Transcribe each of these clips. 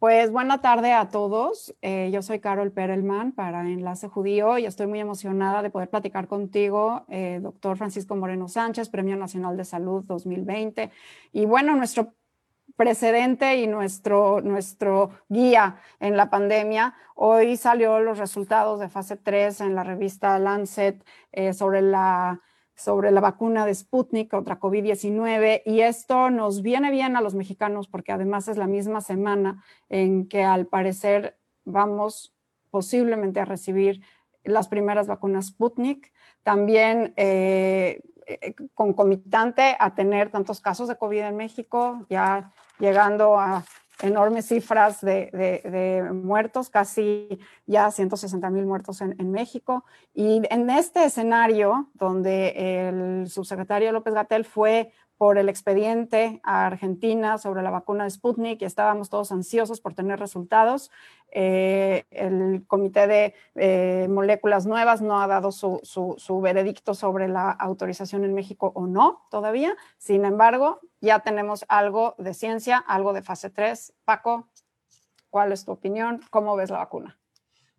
Pues buena tarde a todos. Eh, yo soy Carol Perelman para Enlace Judío y estoy muy emocionada de poder platicar contigo, eh, doctor Francisco Moreno Sánchez, Premio Nacional de Salud 2020. Y bueno, nuestro precedente y nuestro, nuestro guía en la pandemia. Hoy salió los resultados de fase 3 en la revista Lancet eh, sobre la sobre la vacuna de Sputnik contra COVID-19 y esto nos viene bien a los mexicanos porque además es la misma semana en que al parecer vamos posiblemente a recibir las primeras vacunas Sputnik. También eh, eh, concomitante a tener tantos casos de COVID en México, ya llegando a enormes cifras de, muertos, casi ya 160 mil muertos en, México. Y en este escenario, donde el subsecretario López Gatel fue por el expediente a Argentina sobre la vacuna de Sputnik estábamos todos ansiosos por tener resultados. Eh, el Comité de eh, Moléculas Nuevas no ha dado su, su, veredicto sobre la autorización en México o no todavía. Sin embargo, ya tenemos algo de ciencia, algo de fase 3. Paco, ¿cuál es tu opinión? ¿Cómo ves la vacuna?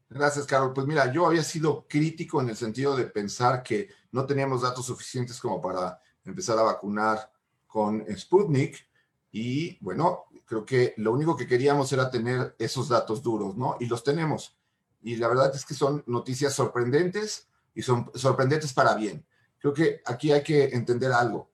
Gracias, Carol. Pues mira, yo había sido crítico en el sentido de pensar que no teníamos datos suficientes como para empezar a vacunar con Sputnik y bueno, creo que lo único que queríamos era tener esos datos duros, ¿no? Y los tenemos. Y la verdad es que son noticias sorprendentes y son sorprendentes para bien. Creo que aquí hay que entender algo.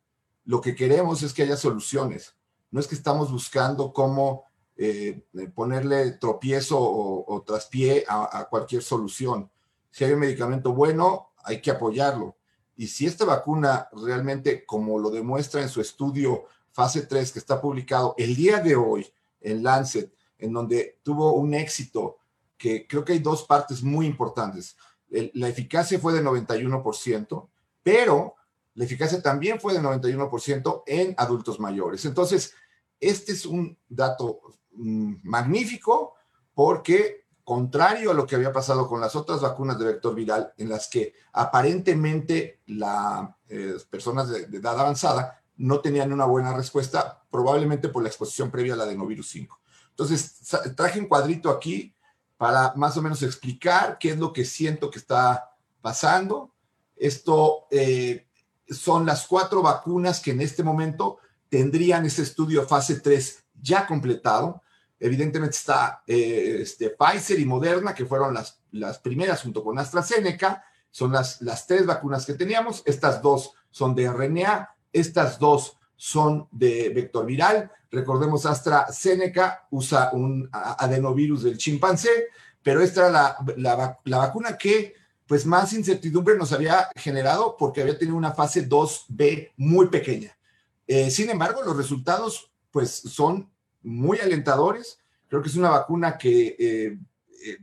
Lo que queremos es que haya soluciones. No es que estamos buscando cómo eh, ponerle tropiezo o, traspié a, a cualquier solución. Si hay un medicamento bueno, hay que apoyarlo. Y si esta vacuna realmente, como lo demuestra en su estudio fase 3 que está publicado el día de hoy en Lancet, en donde tuvo un éxito que creo que hay dos partes muy importantes. la eficacia fue de 91%, pero la eficacia también fue de 91% en adultos mayores. Entonces, este es un dato mm, magnífico porque contrario a lo que había pasado con las otras vacunas de vector viral, en las que aparentemente las eh, personas de, edad avanzada no tenían una buena respuesta, probablemente por la exposición previa a la adenovirus 5. Entonces, traje un cuadrito aquí para más o menos explicar qué es lo que siento que está pasando. Esto eh, son las cuatro vacunas que en este momento tendrían ese estudio fase 3 ya completado Evidentemente está eh, este, Pfizer y Moderna, que fueron las, las primeras junto con AstraZeneca. Son las, las tres vacunas que teníamos. Estas dos son de RNA, estas dos son de vector viral. Recordemos, AstraZeneca usa un adenovirus del chimpancé, pero esta era la, la, vacuna que pues más incertidumbre nos había generado porque había tenido una fase 2B muy pequeña. Eh, sin embargo, los resultados pues son muy alentadores. Creo que es una vacuna que eh, eh,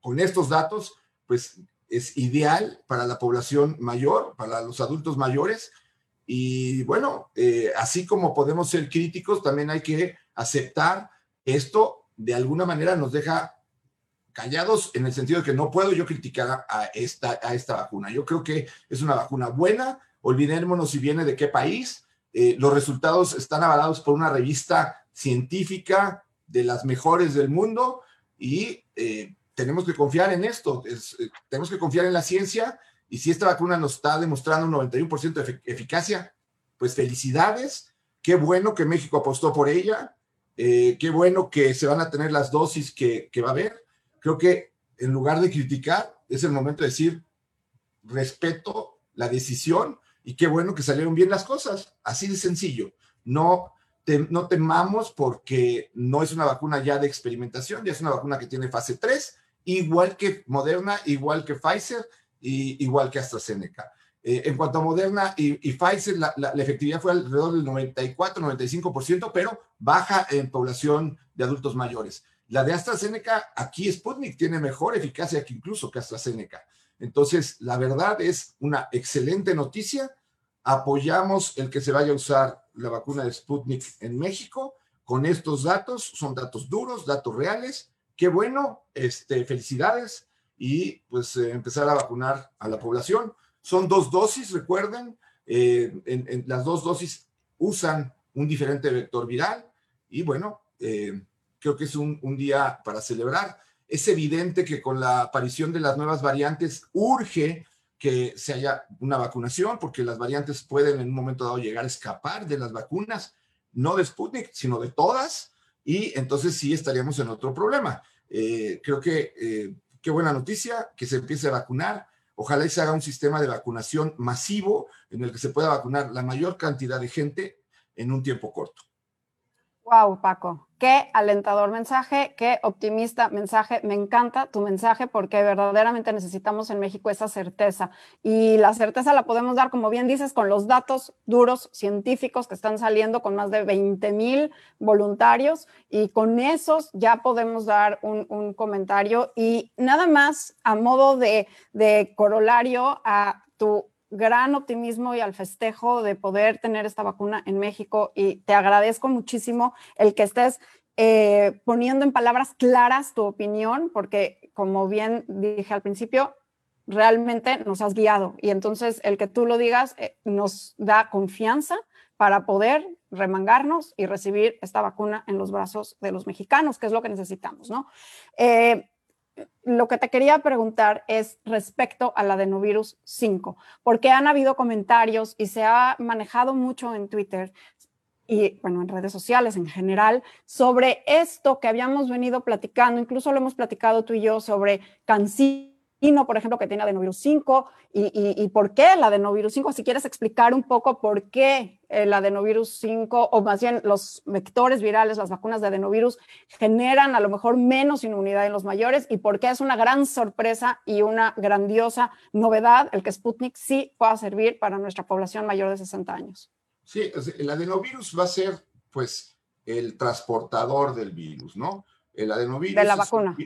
con estos datos, pues es ideal para la población mayor, para los adultos mayores. Y bueno, eh, así como podemos ser críticos, también hay que aceptar esto de alguna manera nos deja callados en el sentido de que no puedo yo criticar a esta, a esta vacuna. Yo creo que es una vacuna buena, olvidémonos si viene de qué país. los resultados están avalados por una revista científica de las mejores del mundo y eh, tenemos que confiar en esto, eh, tenemos que confiar en la ciencia y si esta vacuna nos está demostrando un 91% de eficacia, pues felicidades, qué bueno que México apostó por ella, eh, qué bueno que se van a tener las dosis que, que va a haber. Creo que en lugar de criticar, es el momento de decir, respeto la decisión y qué bueno que salieron bien las cosas, así de sencillo. No no temamos porque no es una vacuna ya de experimentación, ya es una vacuna que tiene fase 3, igual que Moderna, igual que Pfizer y igual que AstraZeneca. Eh, en cuanto a Moderna y, Pfizer, la, efectividad fue alrededor del 94-95%, pero baja en población de adultos mayores. La de AstraZeneca, aquí Sputnik tiene mejor eficacia que incluso que AstraZeneca. Entonces, la verdad es una excelente noticia apoyamos el que se vaya a usar la vacuna de Sputnik en México con estos datos, son datos duros, datos reales. Qué bueno, este, felicidades y pues eh, empezar a vacunar a la población. Son dos dosis, recuerden, eh, en, las dos dosis usan un diferente vector viral y bueno, eh, creo que es un, un día para celebrar. Es evidente que con la aparición de las nuevas variantes urge que se haya una vacunación, porque las variantes pueden en un momento dado llegar a escapar de las vacunas, no de Sputnik, sino de todas, y entonces sí estaríamos en otro problema. Eh, creo que eh, qué buena noticia que se empiece a vacunar. Ojalá y se haga un sistema de vacunación masivo en el que se pueda vacunar la mayor cantidad de gente en un tiempo corto. Wow, Paco, qué alentador mensaje, qué optimista mensaje. Me encanta tu mensaje porque verdaderamente necesitamos en México esa certeza. Y la certeza la podemos dar, como bien dices, con los datos duros científicos que están saliendo con más de 20 mil voluntarios y con esos ya podemos dar un, comentario. Y nada más a modo de, de corolario a tu gran optimismo y al festejo de poder tener esta vacuna en México y te agradezco muchísimo el que estés eh, poniendo en palabras claras tu opinión, porque como bien dije al principio, realmente nos has guiado y entonces el que tú lo digas eh, nos da confianza para poder remangarnos y recibir esta vacuna en los brazos de los mexicanos, que es lo que necesitamos, ¿no? Eh, lo que te quería preguntar es respecto al adenovirus 5, porque han habido comentarios y se ha manejado mucho en Twitter y bueno, en redes sociales en general, sobre esto que habíamos venido platicando, incluso lo hemos platicado tú y yo sobre cancino por ejemplo, que tiene adenovirus 5 y, y, por qué el adenovirus 5. Si quieres explicar un poco por qué el adenovirus 5 o más bien los vectores virales, las vacunas de adenovirus generan a lo mejor menos inmunidad en los mayores y por qué es una gran sorpresa y una grandiosa novedad el que Sputnik sí pueda servir para nuestra población mayor de 60 años. Sí, el adenovirus va a ser pues el transportador del virus, ¿no? El adenovirus. De la vacuna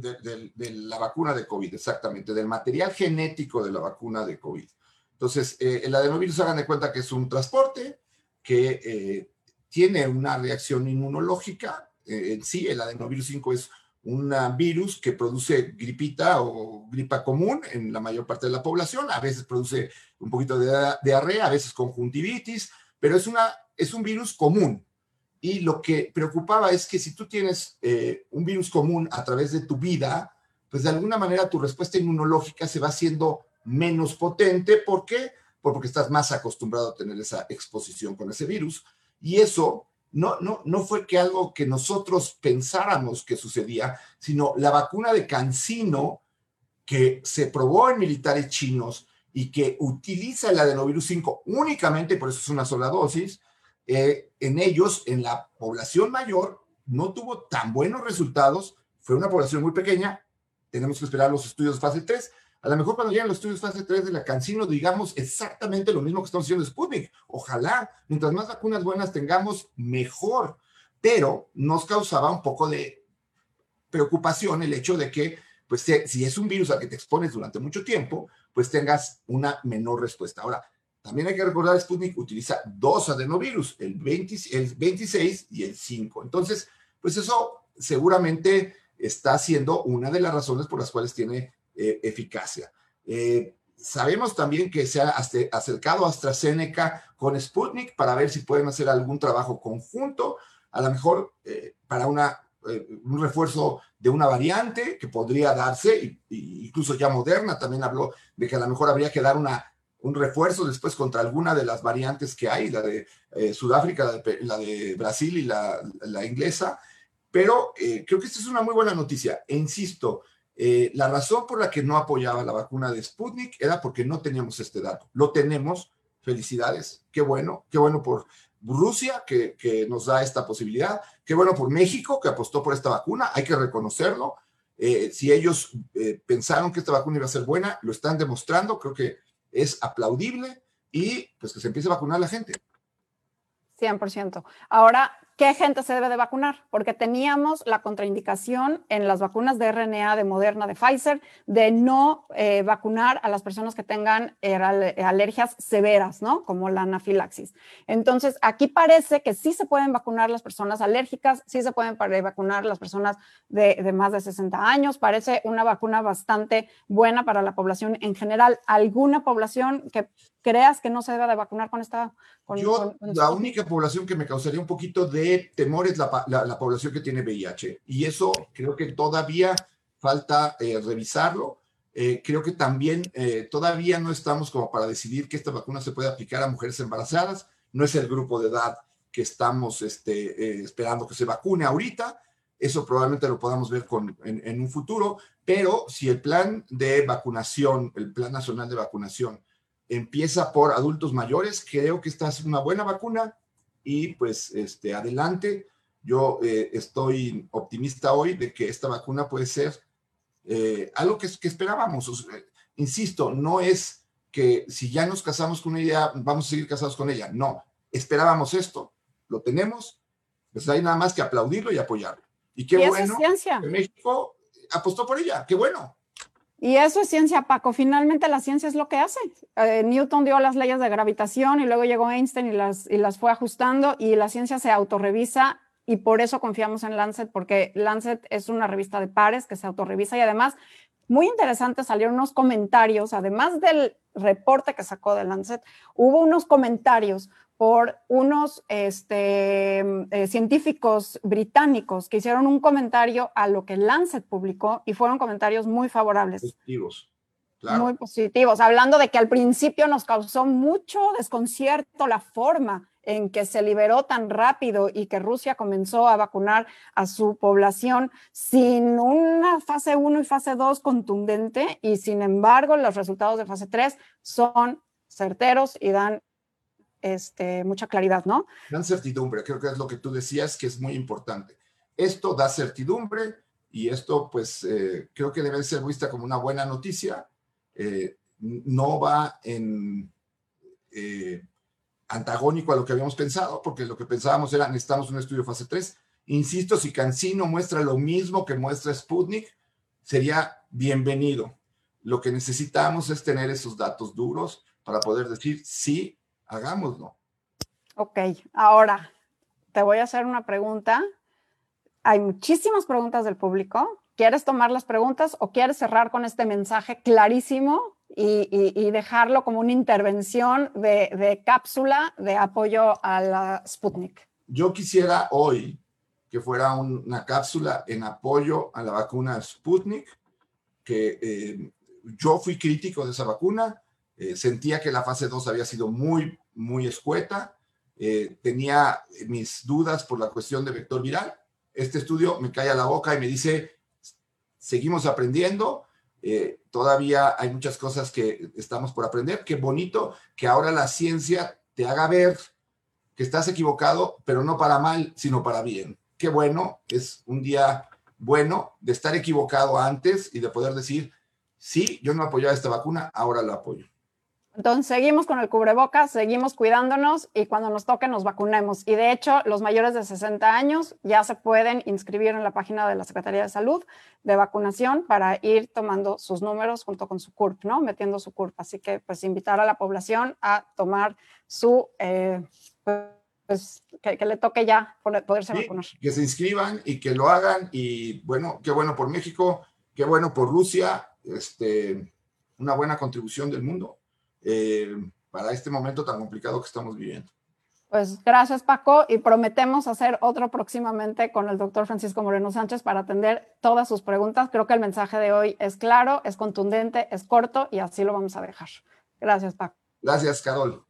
de, la vacuna de COVID, exactamente, del material genético de la vacuna de COVID. Entonces, eh, el adenovirus, hagan de cuenta que es un transporte que eh, tiene una reacción inmunológica. Eh, en sí, el adenovirus 5 es un virus que produce gripita o gripa común en la mayor parte de la población. A veces produce un poquito de diarrea, a veces conjuntivitis, pero es, una, es un virus común. Y lo que preocupaba es que si tú tienes eh, un virus común a través de tu vida, pues de alguna manera tu respuesta inmunológica se va haciendo menos potente. ¿Por qué? Porque estás más acostumbrado a tener esa exposición con ese virus. Y eso no, no, no fue que algo que nosotros pensáramos que sucedía, sino la vacuna de Cancino que se probó en militares chinos y que utiliza el adenovirus 5 únicamente, por eso es una sola dosis, eh, en ellos, en la población mayor, no tuvo tan buenos resultados, fue una población muy pequeña, tenemos que esperar los estudios fase 3. A lo mejor cuando lleguen los estudios fase 3 de la Cancino digamos exactamente lo mismo que estamos haciendo Sputnik. Ojalá, mientras más vacunas buenas tengamos, mejor. Pero nos causaba un poco de preocupación el hecho de que, pues, si es un virus al que te expones durante mucho tiempo, pues tengas una menor respuesta. Ahora, también hay que recordar, Sputnik utiliza dos adenovirus, el, 26 y el 5. Entonces, pues eso seguramente está siendo una de las razones por las cuales tiene eh, eficacia. Eh, sabemos también que se ha acercado AstraZeneca con Sputnik para ver si pueden hacer algún trabajo conjunto, a lo mejor eh, para una, un refuerzo de una variante que podría darse, incluso ya Moderna también habló de que a lo mejor habría que dar una un refuerzo después contra alguna de las variantes que hay, la de eh, Sudáfrica, la de, Brasil y la, inglesa. Pero eh, creo que esta es una muy buena noticia. E insisto, eh, la razón por la que no apoyaba la vacuna de Sputnik era porque no teníamos este dato. Lo tenemos. Felicidades. Qué bueno. Qué bueno por Rusia que, que nos da esta posibilidad. Qué bueno por México que apostó por esta vacuna. Hay que reconocerlo. si ellos pensaron que esta vacuna iba a ser buena, lo están demostrando. Creo que es aplaudible y pues que se empiece a vacunar la gente. 100%. Ahora, ¿qué gente se debe de vacunar? Porque teníamos la contraindicación en las vacunas de RNA de Moderna, de Pfizer, de no eh, vacunar a las personas que tengan alergias severas, ¿no? Como la anafilaxis. Entonces, aquí parece que sí se pueden vacunar las personas alérgicas, sí se pueden vacunar las personas de, de más de 60 años. Parece una vacuna bastante buena para la población en general. ¿Alguna población que creas que no se debe de vacunar con esta? Yo, la única población que me causaría un poquito de temor es la, la, población que tiene VIH. Y eso creo que todavía falta eh, revisarlo. Eh, creo que también eh, todavía no estamos como para decidir que esta vacuna se puede aplicar a mujeres embarazadas. No es el grupo de edad que estamos este, esperando que se vacune ahorita. Eso probablemente lo podamos ver con, en, un futuro, pero si el plan de vacunación, el plan nacional de vacunación, empieza por adultos mayores, creo que esta es una buena vacuna y pues este, adelante. Yo eh, estoy optimista hoy de que esta vacuna puede ser eh, algo que, que esperábamos. insisto, no es que si ya nos casamos con ella, vamos a seguir casados con ella. No, esperábamos esto, lo tenemos, pues hay nada más que aplaudirlo y apoyarlo. Y qué bueno ciencia. que México apostó por ella, qué bueno. Y eso es ciencia, Paco. Finalmente la ciencia es lo que hace. Eh, Newton dio las leyes de gravitación y luego llegó Einstein y las, y las fue ajustando y la ciencia se autorrevisa y por eso confiamos en Lancet, porque Lancet es una revista de pares que se autorrevisa y además, muy interesante, salieron unos comentarios, además del reporte que sacó de Lancet, hubo unos comentarios por unos este, eh, científicos británicos que hicieron un comentario a lo que Lancet publicó y fueron comentarios muy favorables. Positivos. Muy positivos, hablando de que al principio nos causó mucho desconcierto la forma en que se liberó tan rápido y que Rusia comenzó a vacunar a su población sin una fase 1 y fase 2 contundente y sin embargo los resultados de fase 3 son certeros y dan este, mucha claridad, ¿no? Dan certidumbre, creo que es lo que tú decías, que es muy importante. Esto da certidumbre y esto, pues, eh, creo que debe ser vista como una buena noticia. Eh, no va en eh, antagónico a lo que habíamos pensado, porque lo que pensábamos era, necesitamos un estudio fase 3. Insisto, si Cancino muestra lo mismo que muestra Sputnik, sería bienvenido. Lo que necesitamos es tener esos datos duros para poder decir, sí, hagámoslo. Ok, ahora te voy a hacer una pregunta. Hay muchísimas preguntas del público. ¿Quieres tomar las preguntas o quieres cerrar con este mensaje clarísimo y, dejarlo como una intervención de, cápsula de apoyo a la Sputnik? Yo quisiera hoy que fuera una cápsula en apoyo a la vacuna Sputnik, que eh, yo fui crítico de esa vacuna, eh, sentía que la fase 2 había sido muy, muy escueta. Eh, tenía mis dudas por la cuestión de vector viral. Este estudio me cae a la boca y me dice, seguimos aprendiendo, eh, todavía hay muchas cosas que estamos por aprender. Qué bonito que ahora la ciencia te haga ver que estás equivocado, pero no para mal, sino para bien. Qué bueno, es un día bueno de estar equivocado antes y de poder decir, sí, yo no apoyaba esta vacuna, ahora la apoyo. Entonces, seguimos con el cubrebocas, seguimos cuidándonos y cuando nos toque nos vacunemos. Y de hecho, los mayores de 60 años ya se pueden inscribir en la página de la Secretaría de Salud de vacunación para ir tomando sus números junto con su CURP, ¿no? Metiendo su CURP. Así que, pues, invitar a la población a tomar su, eh, pues, que, le toque ya poderse vacunar. Que se inscriban y que lo hagan. Y bueno, qué bueno por México, qué bueno por Rusia, este, una buena contribución del mundo. Eh, para este momento tan complicado que estamos viviendo. Pues gracias Paco y prometemos hacer otro próximamente con el doctor Francisco Moreno Sánchez para atender todas sus preguntas. Creo que el mensaje de hoy es claro, es contundente, es corto y así lo vamos a dejar. Gracias Paco. Gracias Carol.